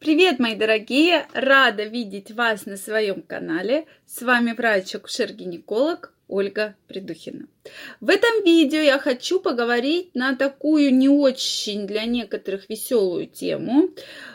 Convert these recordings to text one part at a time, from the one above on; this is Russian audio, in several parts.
Привет, мои дорогие! Рада видеть вас на своем канале. С вами врач-акушер-гинеколог Ольга Придухина. В этом видео я хочу поговорить на такую не очень для некоторых веселую тему.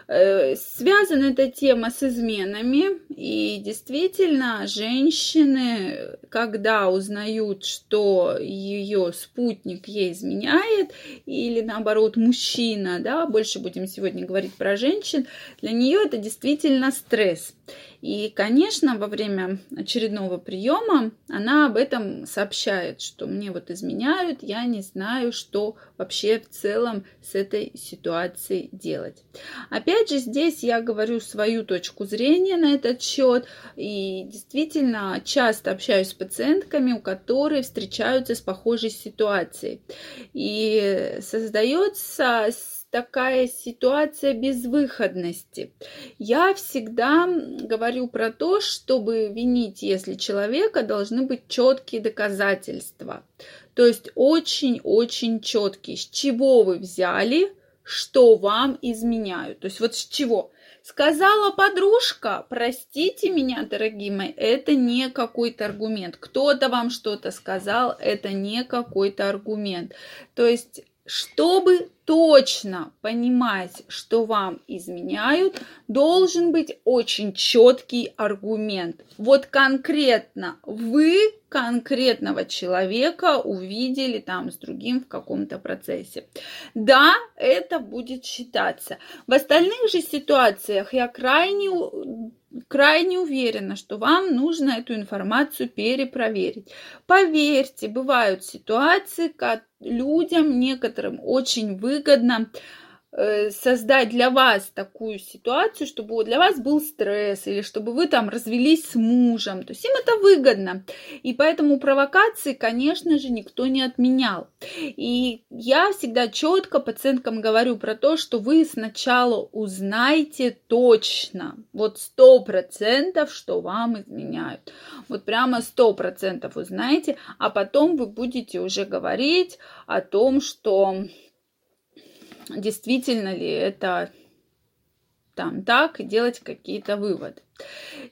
Э, связана эта тема с изменами. И действительно, женщины, когда узнают, что ее спутник ей изменяет, или наоборот мужчина, да, больше будем сегодня говорить про женщин, для нее это действительно стресс. И, конечно, во время очередного приема она об этом сообщает, что мне вот изменяют, я не знаю, что вообще в целом с этой ситуацией делать. Опять же, здесь я говорю свою точку зрения на этот счет. И действительно, часто общаюсь с пациентками, у которых встречаются с похожей ситуацией. И создается такая ситуация безвыходности. Я всегда говорю про то, чтобы винить, если человека, должны быть четкие доказательства. То есть очень-очень четкие. С чего вы взяли, что вам изменяют? То есть вот с чего? Сказала подружка, простите меня, дорогие мои, это не какой-то аргумент. Кто-то вам что-то сказал, это не какой-то аргумент. То есть чтобы точно понимать, что вам изменяют, должен быть очень четкий аргумент. Вот конкретно вы конкретного человека увидели там с другим в каком-то процессе. Да, это будет считаться. В остальных же ситуациях я крайне крайне уверена, что вам нужно эту информацию перепроверить. Поверьте, бывают ситуации, когда людям некоторым очень выгодно создать для вас такую ситуацию, чтобы для вас был стресс или чтобы вы там развелись с мужем. То есть им это выгодно. И поэтому провокации, конечно же, никто не отменял. И я всегда четко пациенткам говорю про то, что вы сначала узнаете точно, вот сто процентов, что вам изменяют. Вот прямо сто процентов узнаете, а потом вы будете уже говорить о том, что действительно ли это там так, делать какие-то выводы.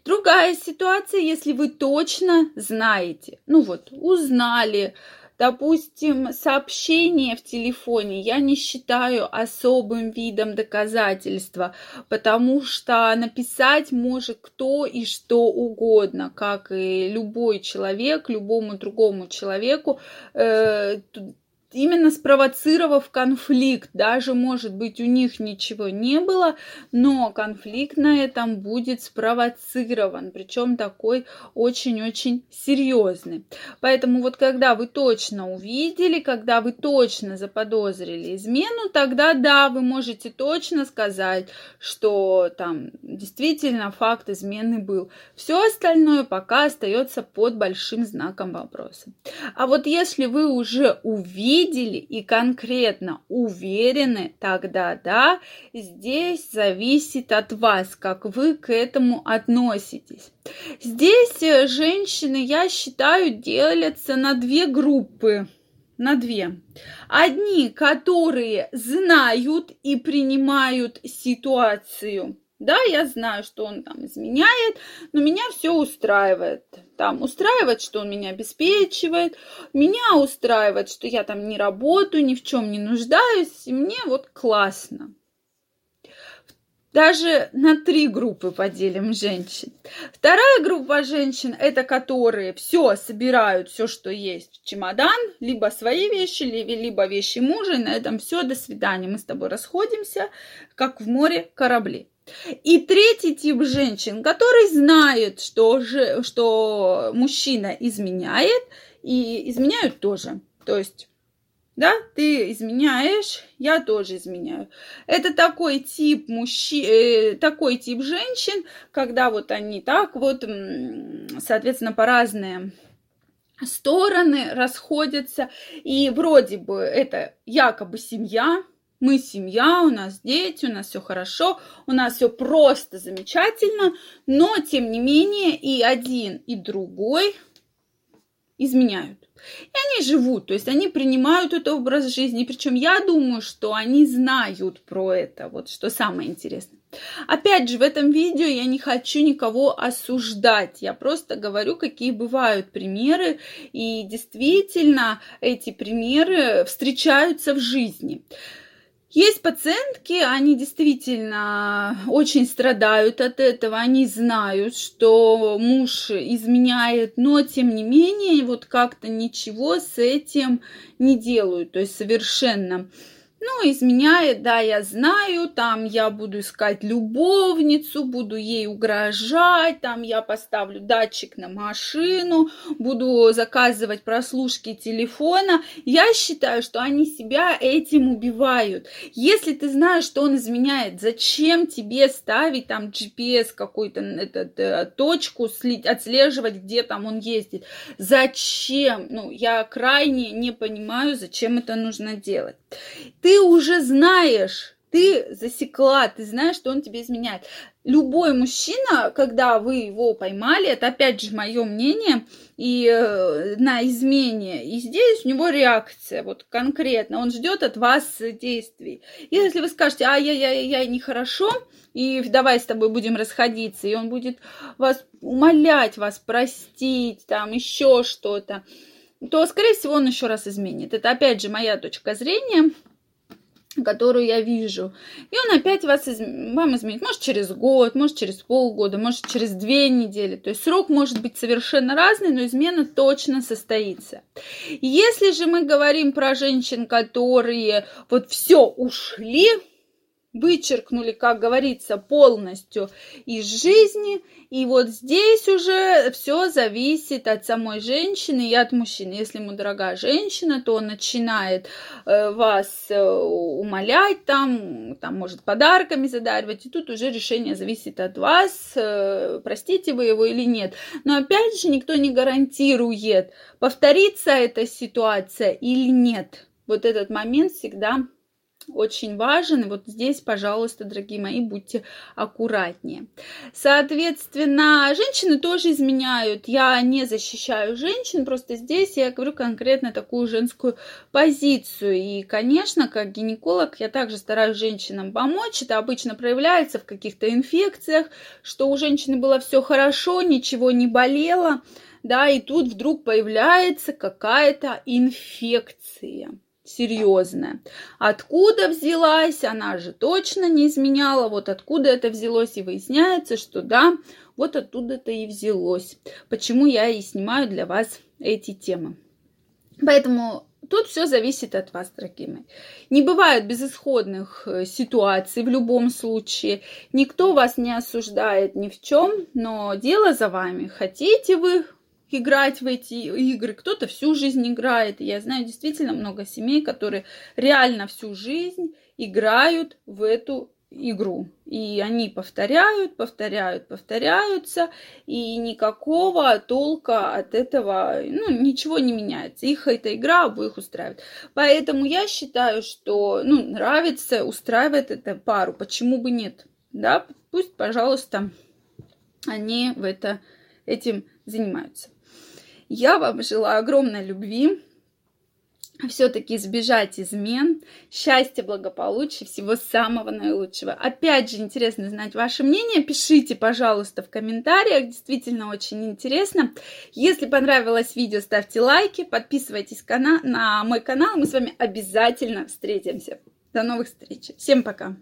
Другая ситуация, если вы точно знаете, ну вот, узнали, Допустим, сообщение в телефоне я не считаю особым видом доказательства, потому что написать может кто и что угодно, как и любой человек, любому другому человеку. Э, именно спровоцировав конфликт. Даже, может быть, у них ничего не было, но конфликт на этом будет спровоцирован, причем такой очень-очень серьезный. Поэтому вот когда вы точно увидели, когда вы точно заподозрили измену, тогда да, вы можете точно сказать, что там действительно факт измены был. Все остальное пока остается под большим знаком вопроса. А вот если вы уже увидели, видели и конкретно уверены, тогда да, здесь зависит от вас, как вы к этому относитесь. Здесь э, женщины, я считаю, делятся на две группы на две. Одни, которые знают и принимают ситуацию да, я знаю, что он там изменяет, но меня все устраивает. Там устраивает, что он меня обеспечивает, меня устраивает, что я там не работаю, ни в чем не нуждаюсь, и мне вот классно. Даже на три группы поделим женщин. Вторая группа женщин – это которые все собирают, все, что есть в чемодан, либо свои вещи, либо вещи мужа, и на этом все, до свидания, мы с тобой расходимся, как в море корабли. И третий тип женщин, которые знают, что, же, что мужчина изменяет, и изменяют тоже. То есть, да, ты изменяешь, я тоже изменяю. Это такой тип мужчин, э, такой тип женщин, когда вот они так вот, соответственно, по разные стороны расходятся, и вроде бы это якобы семья, мы семья, у нас дети, у нас все хорошо, у нас все просто замечательно, но тем не менее и один, и другой изменяют. И они живут, то есть они принимают этот образ жизни. Причем я думаю, что они знают про это, вот что самое интересное. Опять же, в этом видео я не хочу никого осуждать. Я просто говорю, какие бывают примеры. И действительно, эти примеры встречаются в жизни. Есть пациентки, они действительно очень страдают от этого, они знают, что муж изменяет, но тем не менее вот как-то ничего с этим не делают, то есть совершенно ну, изменяет, да, я знаю, там я буду искать любовницу, буду ей угрожать, там я поставлю датчик на машину, буду заказывать прослушки телефона. Я считаю, что они себя этим убивают. Если ты знаешь, что он изменяет, зачем тебе ставить там GPS какой-то этот, э, точку, отслеживать, где там он ездит? Зачем? Ну, я крайне не понимаю, зачем это нужно делать. Ты ты уже знаешь, ты засекла, ты знаешь, что он тебе изменяет. Любой мужчина, когда вы его поймали, это опять же мое мнение, и э, на измене, и здесь у него реакция, вот конкретно, он ждет от вас действий. И если вы скажете, ай-яй-яй-яй, нехорошо, и давай с тобой будем расходиться, и он будет вас умолять, вас простить, там еще что-то, то, скорее всего, он еще раз изменит. Это, опять же, моя точка зрения которую я вижу. И он опять вас из... вам изменит. Может, через год, может, через полгода, может, через две недели. То есть срок может быть совершенно разный, но измена точно состоится. Если же мы говорим про женщин, которые вот все ушли, вычеркнули, как говорится, полностью из жизни. И вот здесь уже все зависит от самой женщины и от мужчины. Если ему дорогая женщина, то он начинает э, вас э, умолять, там, там может подарками задаривать. И тут уже решение зависит от вас, э, простите вы его или нет. Но опять же, никто не гарантирует, повторится эта ситуация или нет. Вот этот момент всегда очень важен. Вот здесь, пожалуйста, дорогие мои, будьте аккуратнее. Соответственно, женщины тоже изменяют. Я не защищаю женщин, просто здесь я говорю конкретно такую женскую позицию. И, конечно, как гинеколог, я также стараюсь женщинам помочь. Это обычно проявляется в каких-то инфекциях, что у женщины было все хорошо, ничего не болело, да, и тут вдруг появляется какая-то инфекция серьезная. Откуда взялась, она же точно не изменяла, вот откуда это взялось, и выясняется, что да, вот оттуда это и взялось. Почему я и снимаю для вас эти темы. Поэтому тут все зависит от вас, дорогие мои. Не бывает безысходных э, ситуаций в любом случае. Никто вас не осуждает ни в чем, но дело за вами. Хотите вы играть в эти игры, кто-то всю жизнь играет. Я знаю действительно много семей, которые реально всю жизнь играют в эту игру. И они повторяют, повторяют, повторяются, и никакого толка от этого, ну, ничего не меняется. Их эта игра обоих устраивает. Поэтому я считаю, что, ну, нравится, устраивает эта пару. Почему бы нет? Да, пусть, пожалуйста, они в это, этим занимаются. Я вам желаю огромной любви, все-таки избежать измен, счастья, благополучия, всего самого наилучшего. Опять же, интересно знать ваше мнение. Пишите, пожалуйста, в комментариях. Действительно очень интересно. Если понравилось видео, ставьте лайки, подписывайтесь на мой канал. Мы с вами обязательно встретимся. До новых встреч. Всем пока.